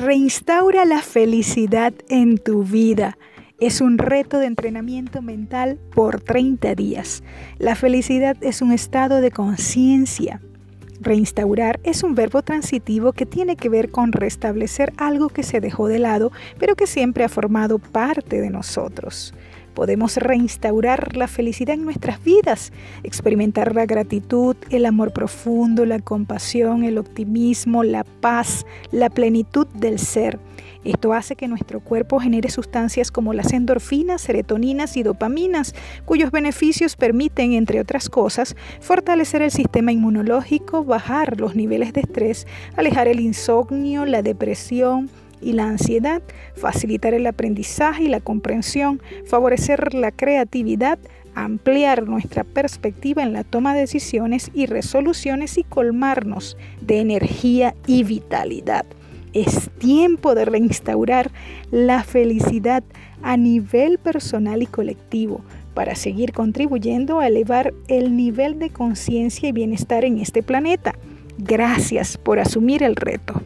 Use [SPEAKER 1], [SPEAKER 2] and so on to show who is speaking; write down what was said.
[SPEAKER 1] Reinstaura la felicidad en tu vida. Es un reto de entrenamiento mental por 30 días. La felicidad es un estado de conciencia. Reinstaurar es un verbo transitivo que tiene que ver con restablecer algo que se dejó de lado, pero que siempre ha formado parte de nosotros. Podemos reinstaurar la felicidad en nuestras vidas, experimentar la gratitud, el amor profundo, la compasión, el optimismo, la paz, la plenitud del ser. Esto hace que nuestro cuerpo genere sustancias como las endorfinas, serotoninas y dopaminas, cuyos beneficios permiten, entre otras cosas, fortalecer el sistema inmunológico, bajar los niveles de estrés, alejar el insomnio, la depresión, y la ansiedad, facilitar el aprendizaje y la comprensión, favorecer la creatividad, ampliar nuestra perspectiva en la toma de decisiones y resoluciones y colmarnos de energía y vitalidad. Es tiempo de reinstaurar la felicidad a nivel personal y colectivo para seguir contribuyendo a elevar el nivel de conciencia y bienestar en este planeta. Gracias por asumir el reto.